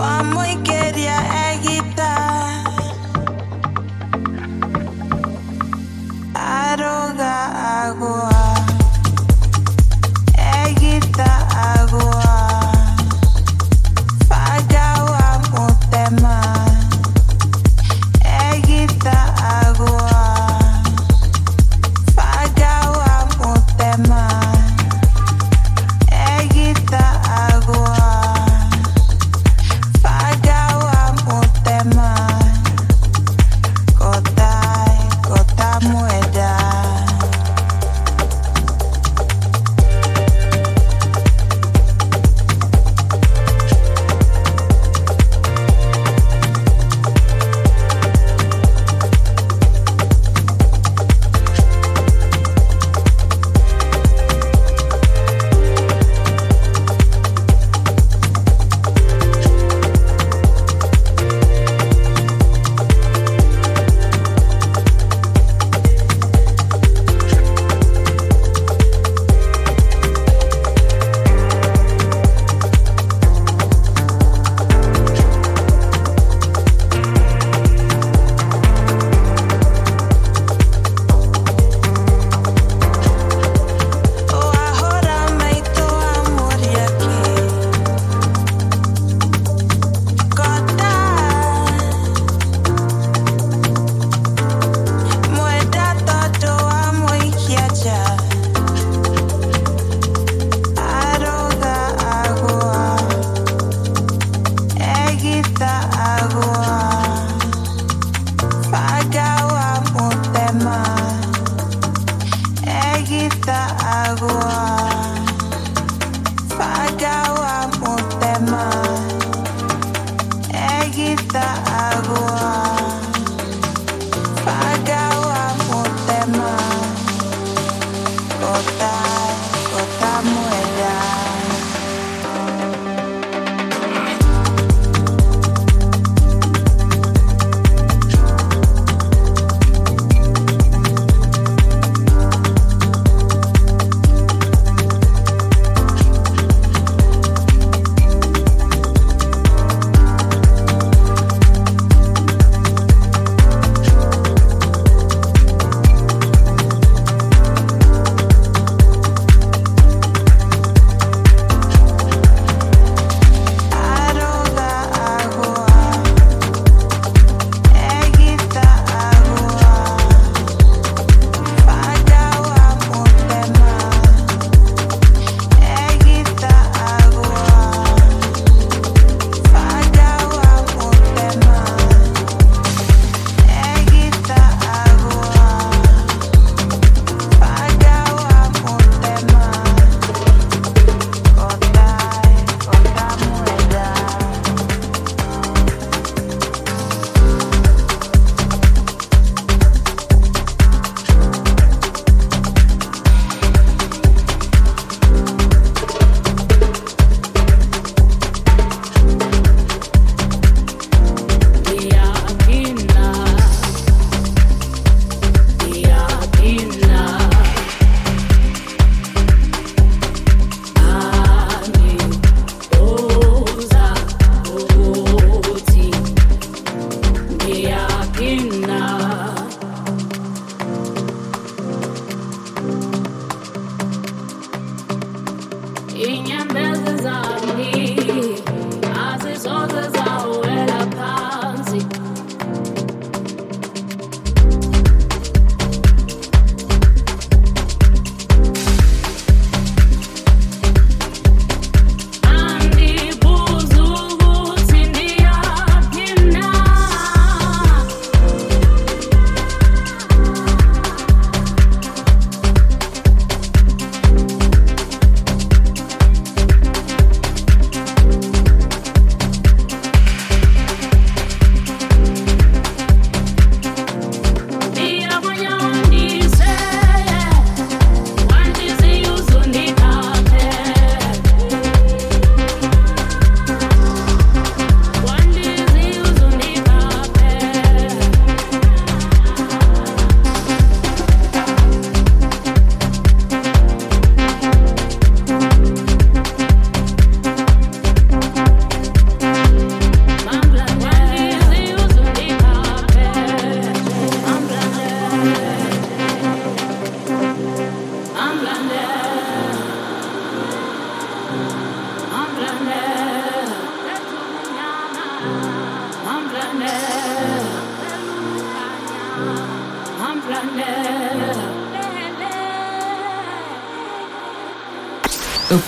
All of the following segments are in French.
Vamos.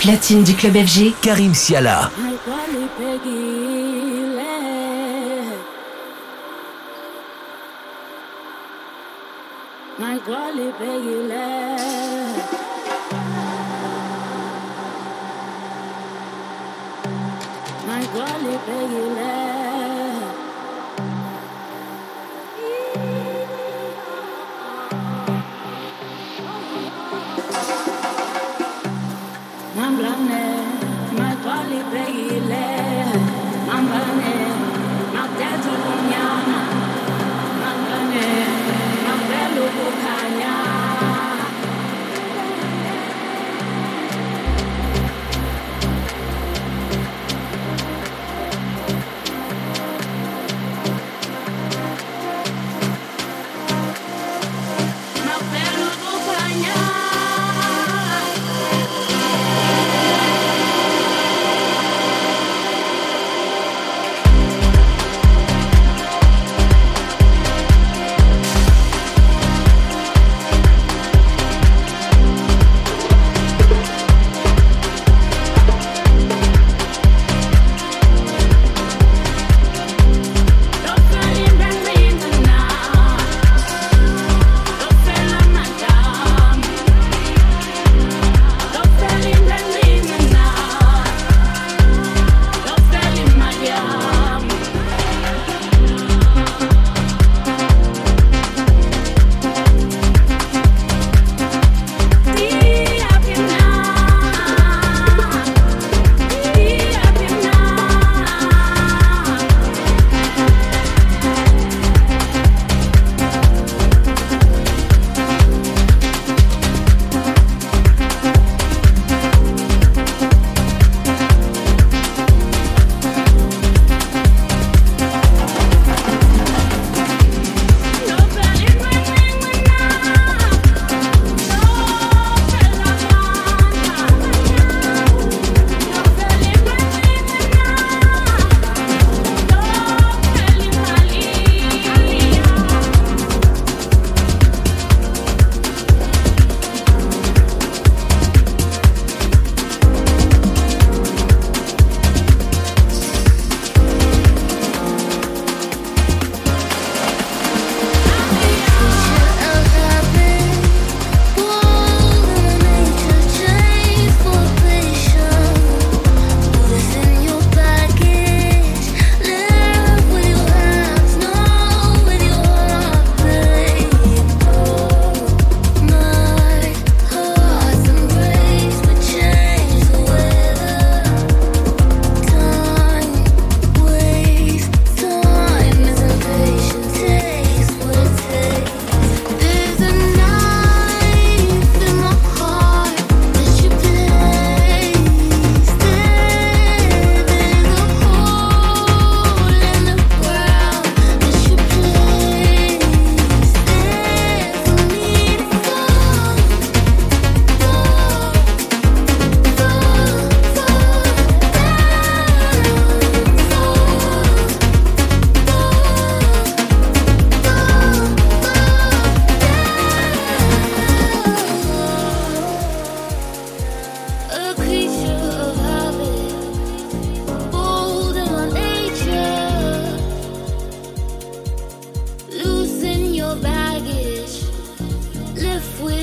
platine du club FG, Karim Siala. reírla.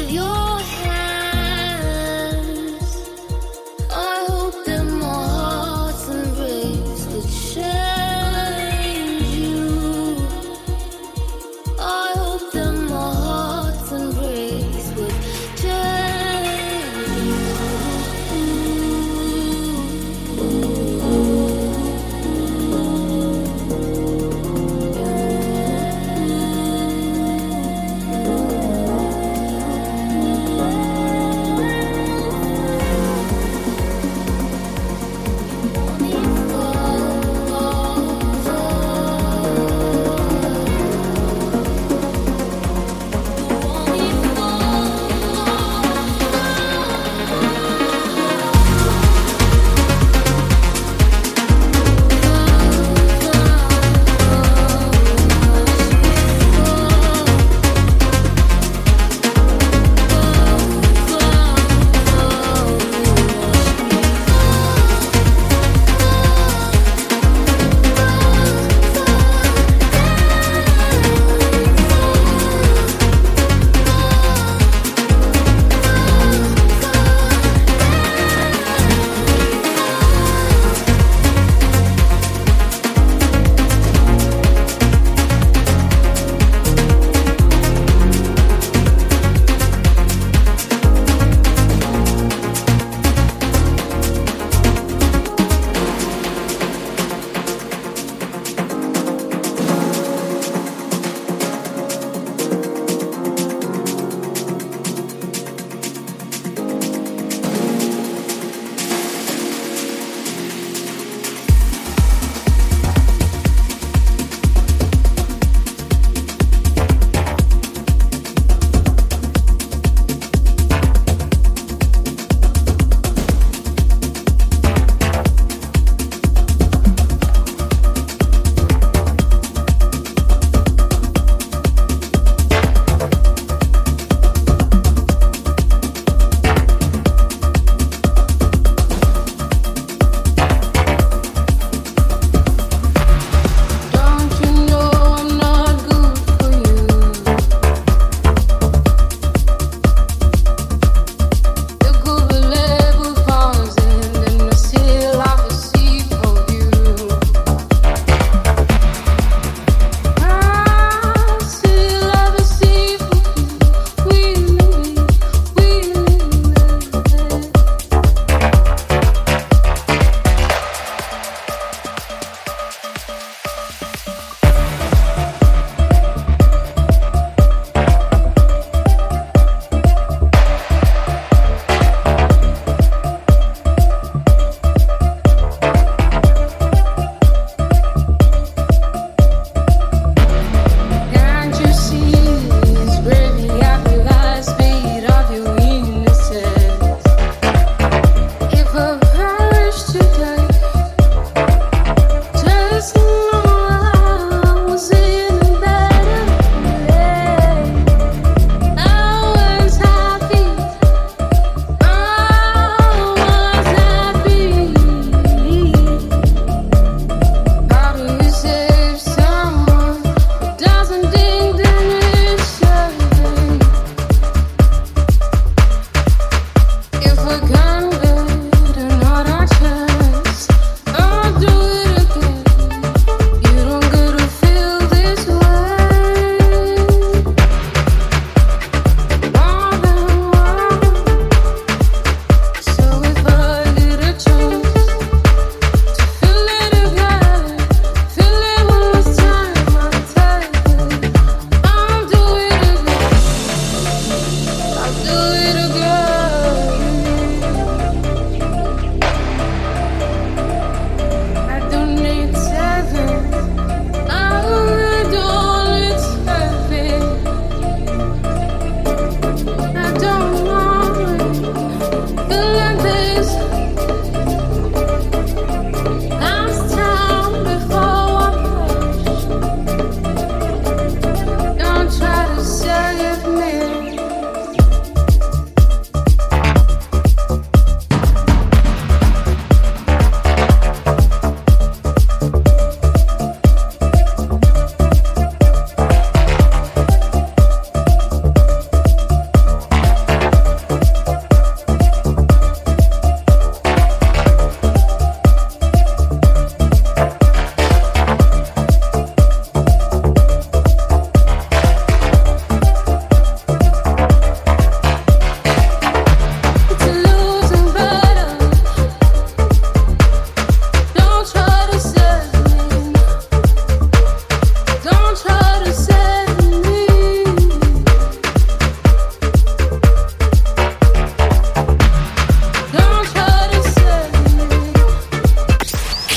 salió.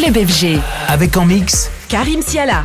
Club FG. Avec en mix Karim Siala.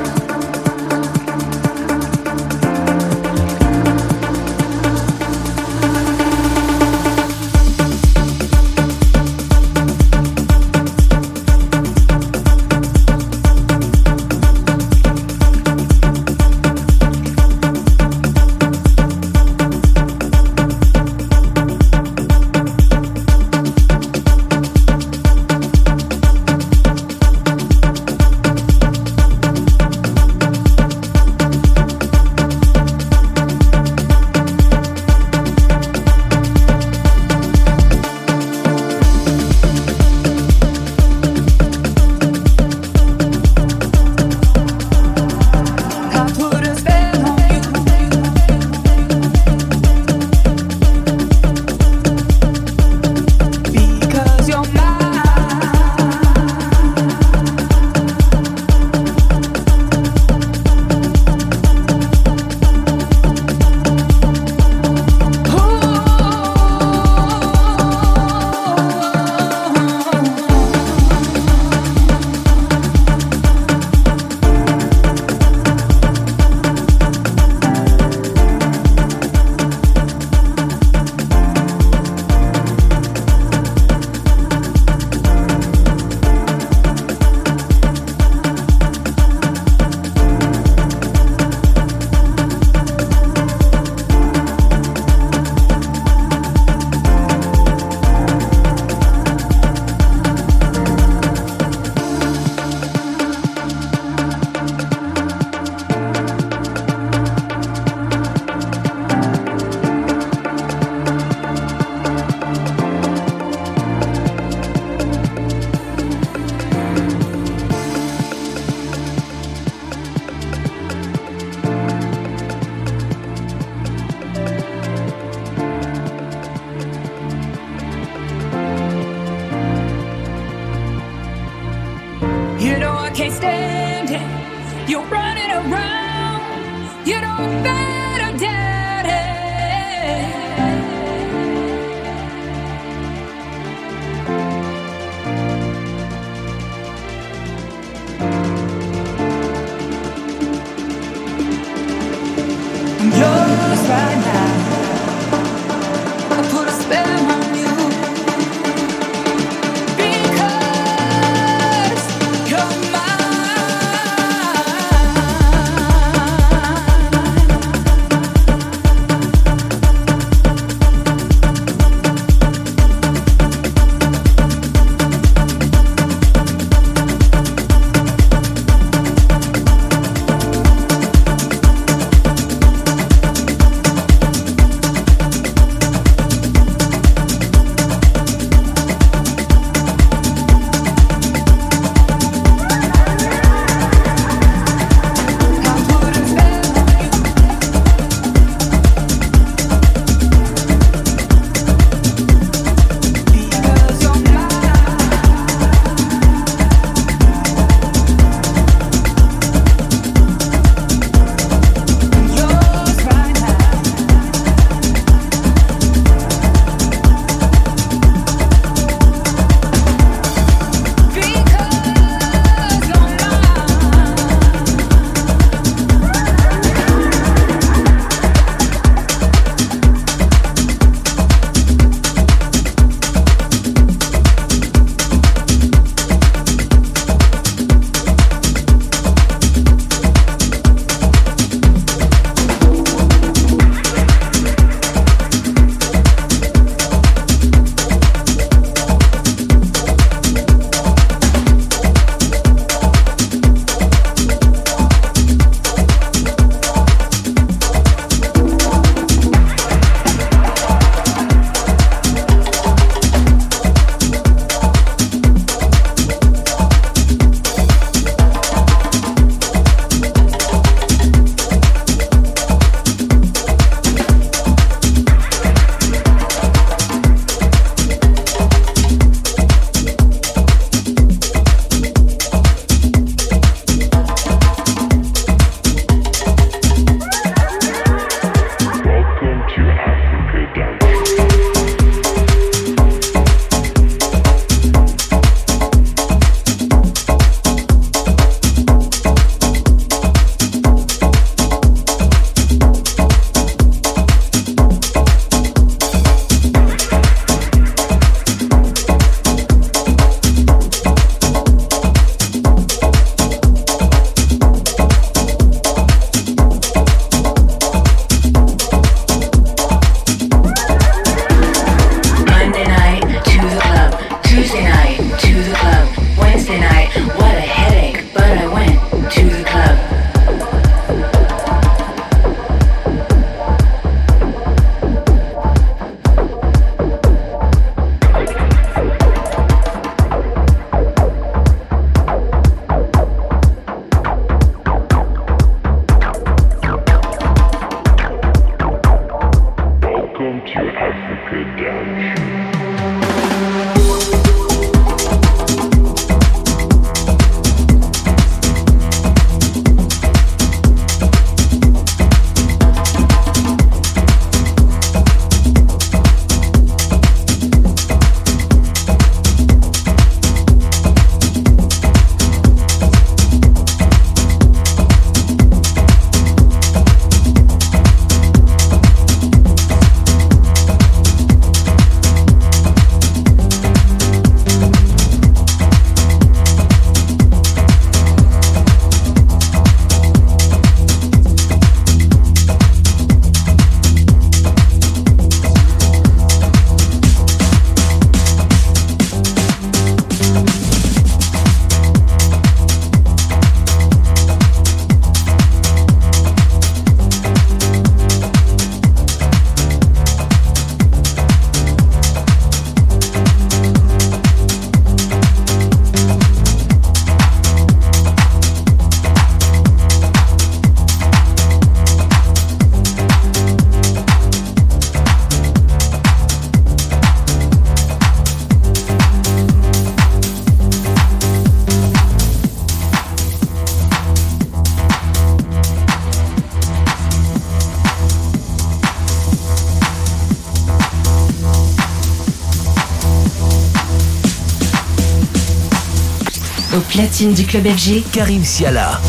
Platine du club FG, Karim Siala.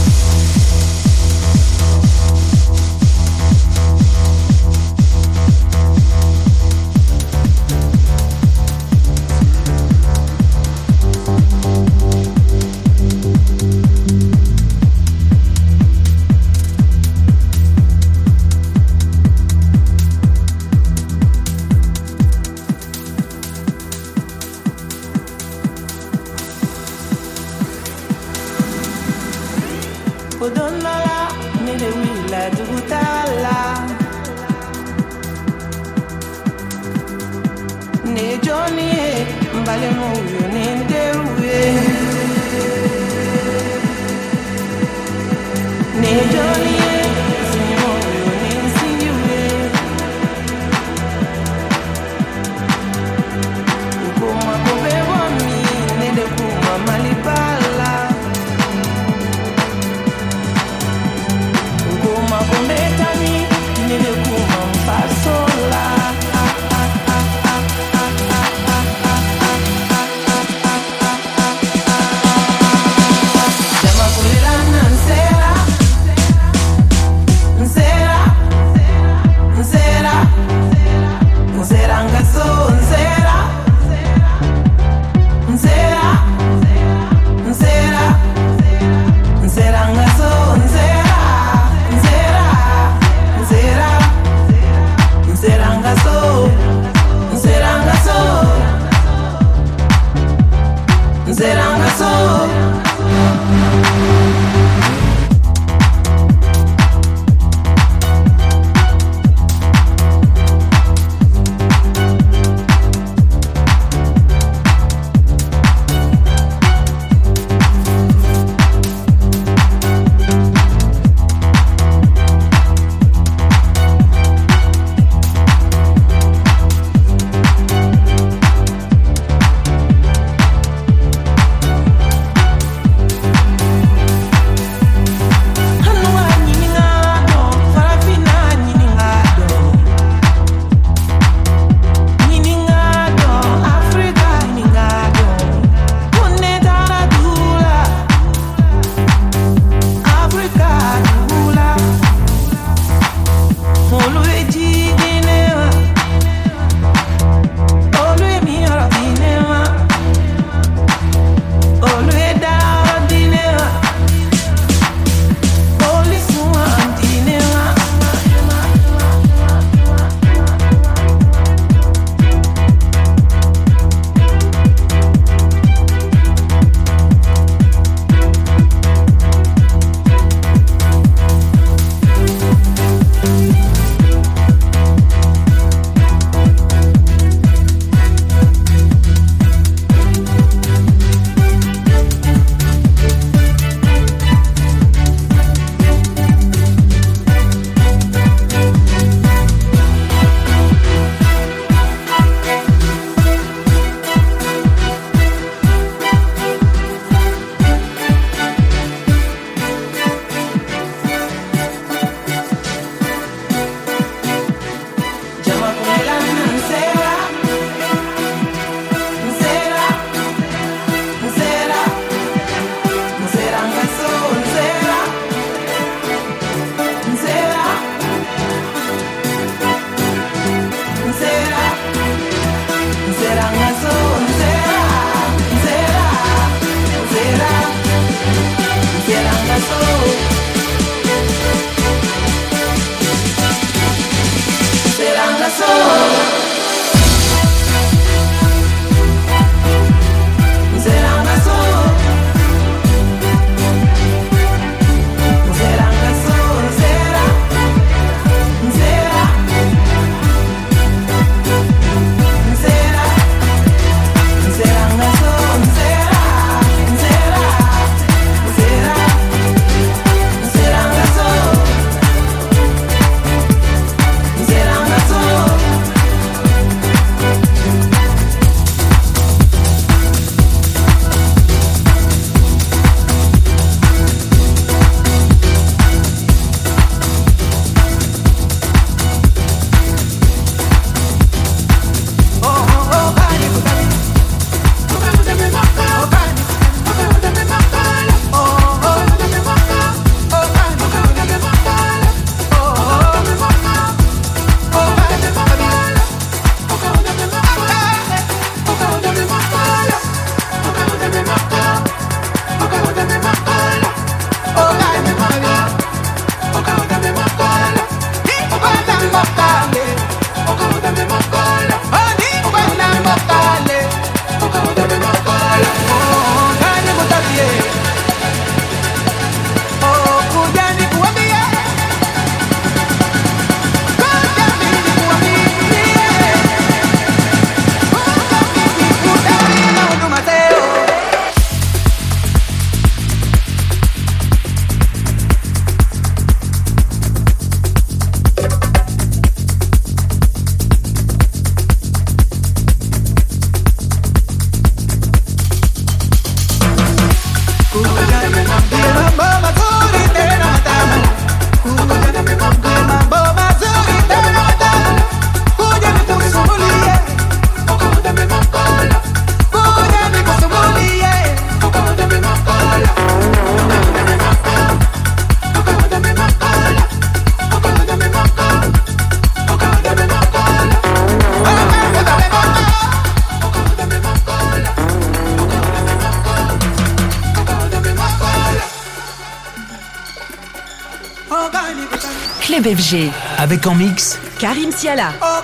Avec en mix Karim Siala. Oh,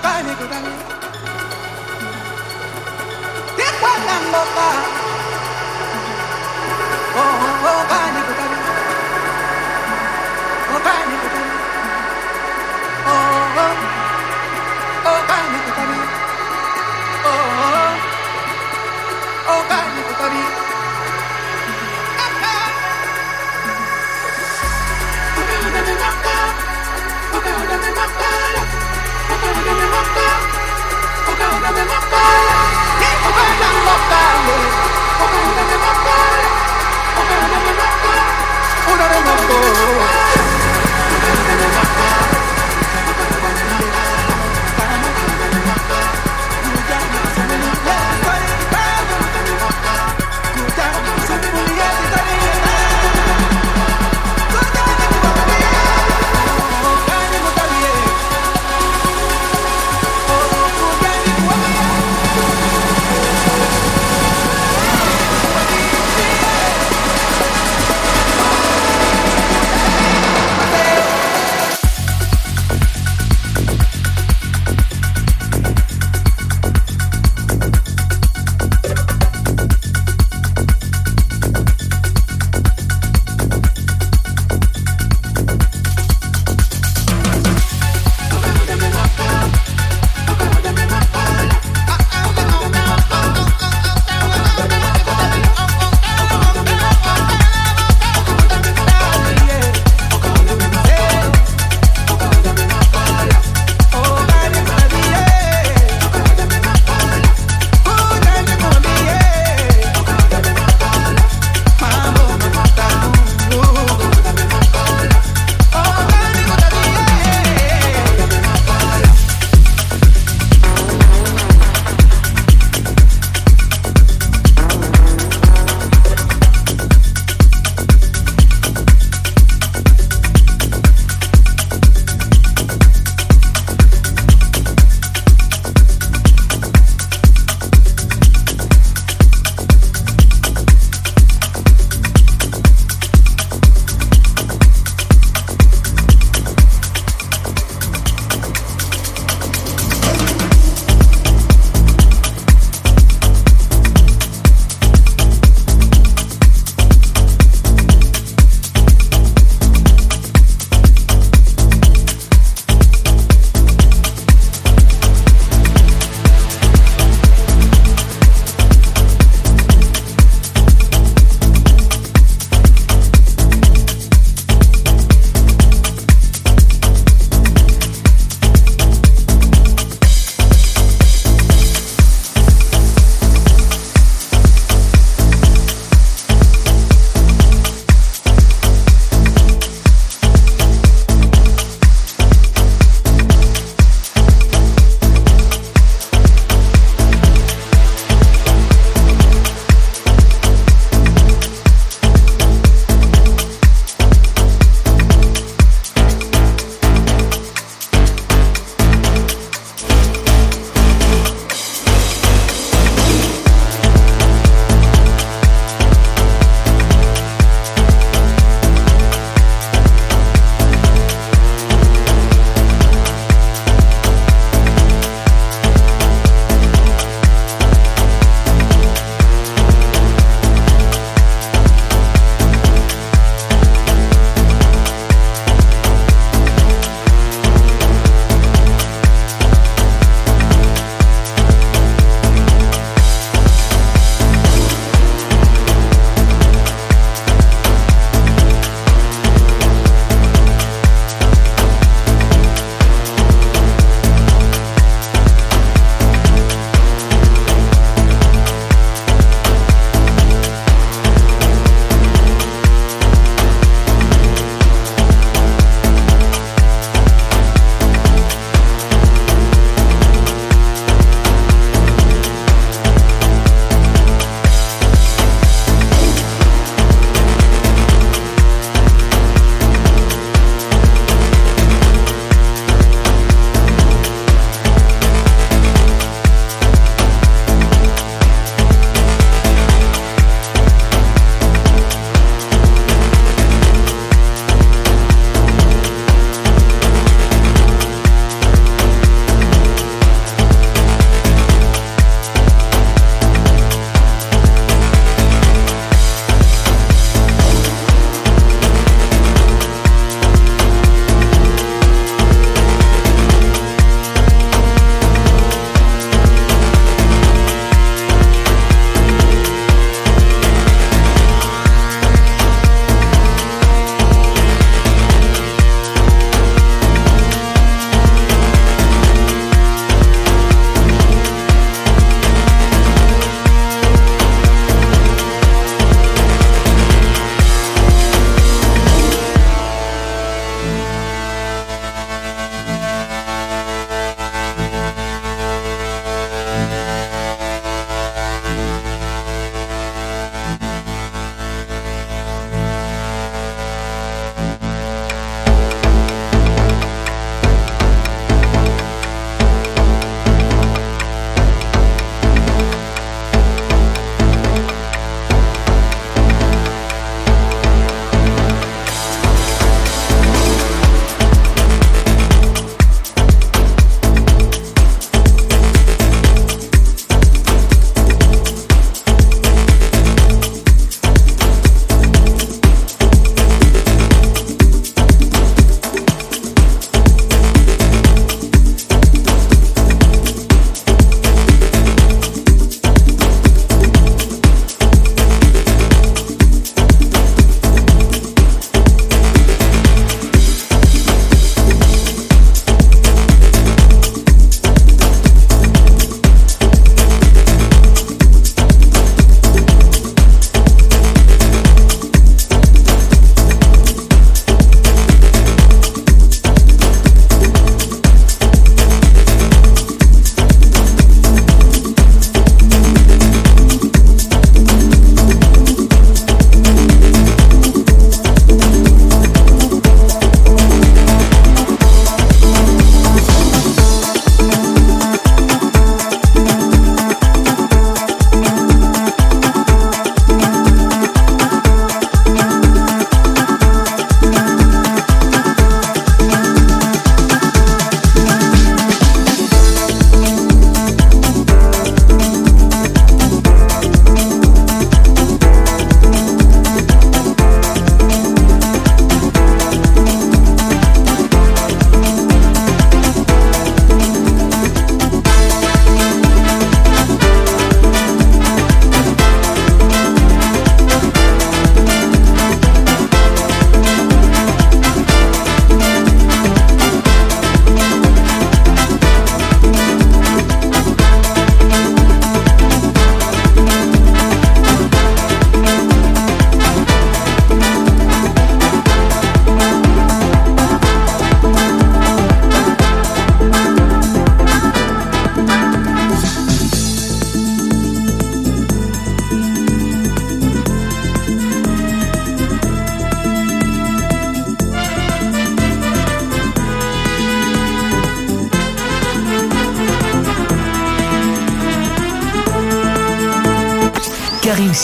Oh,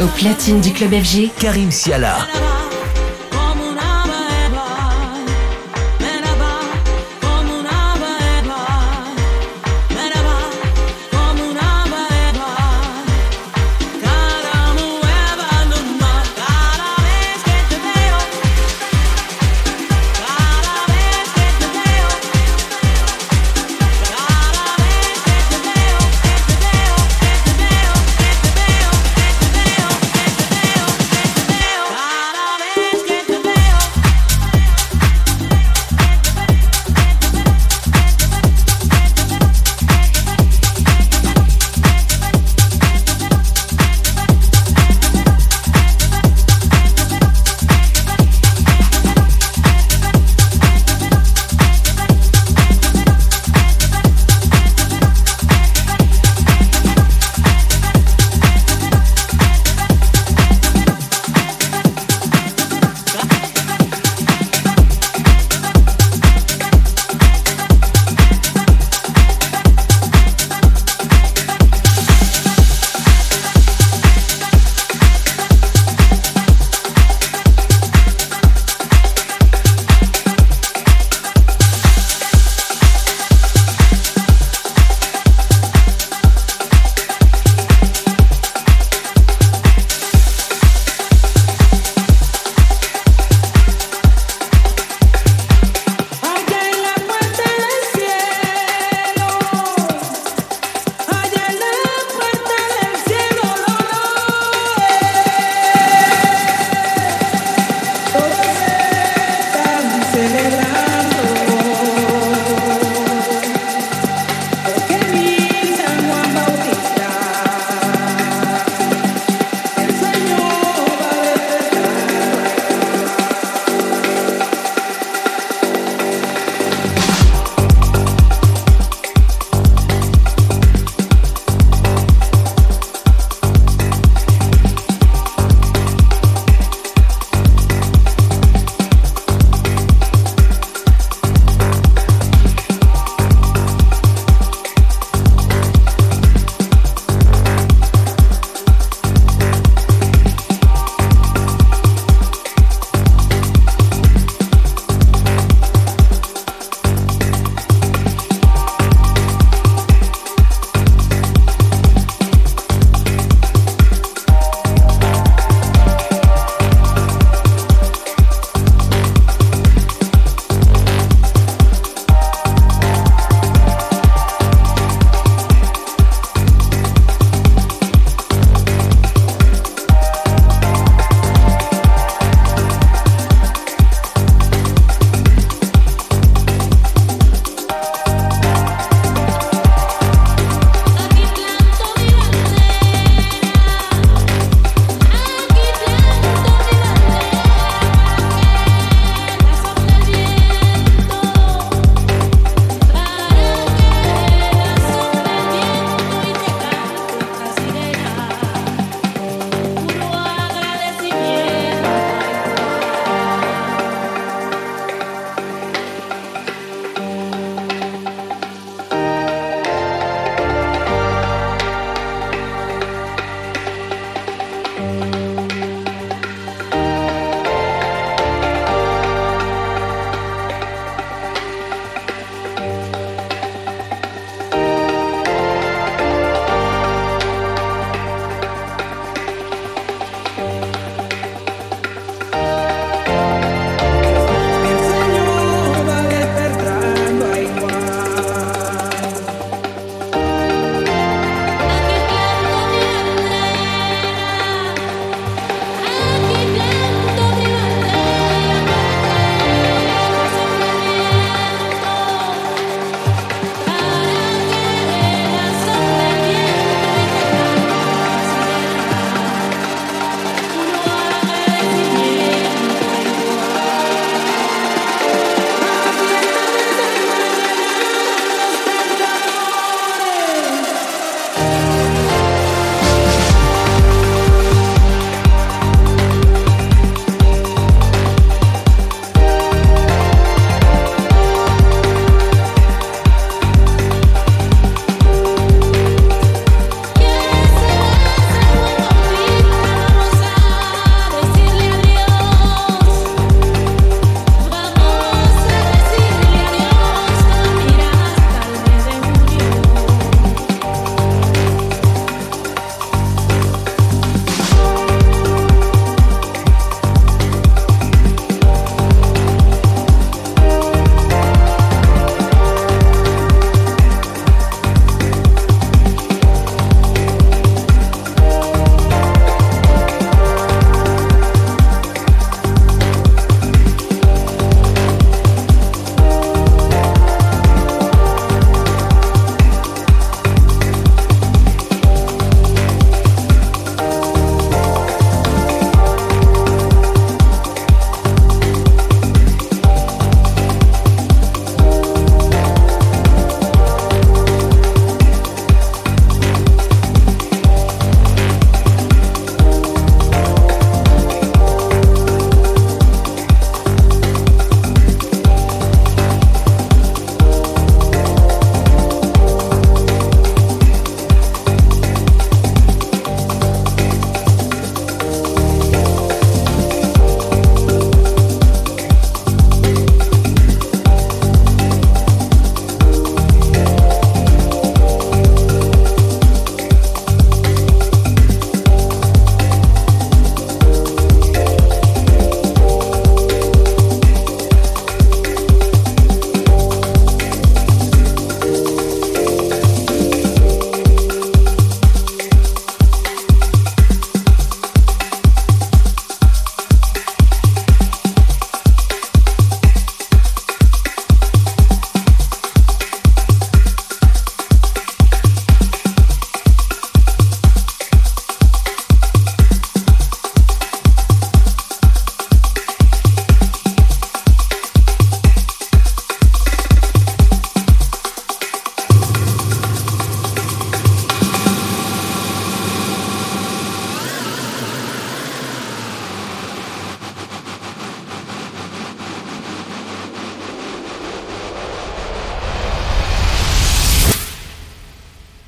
Au platine du club FG, Karim Siala.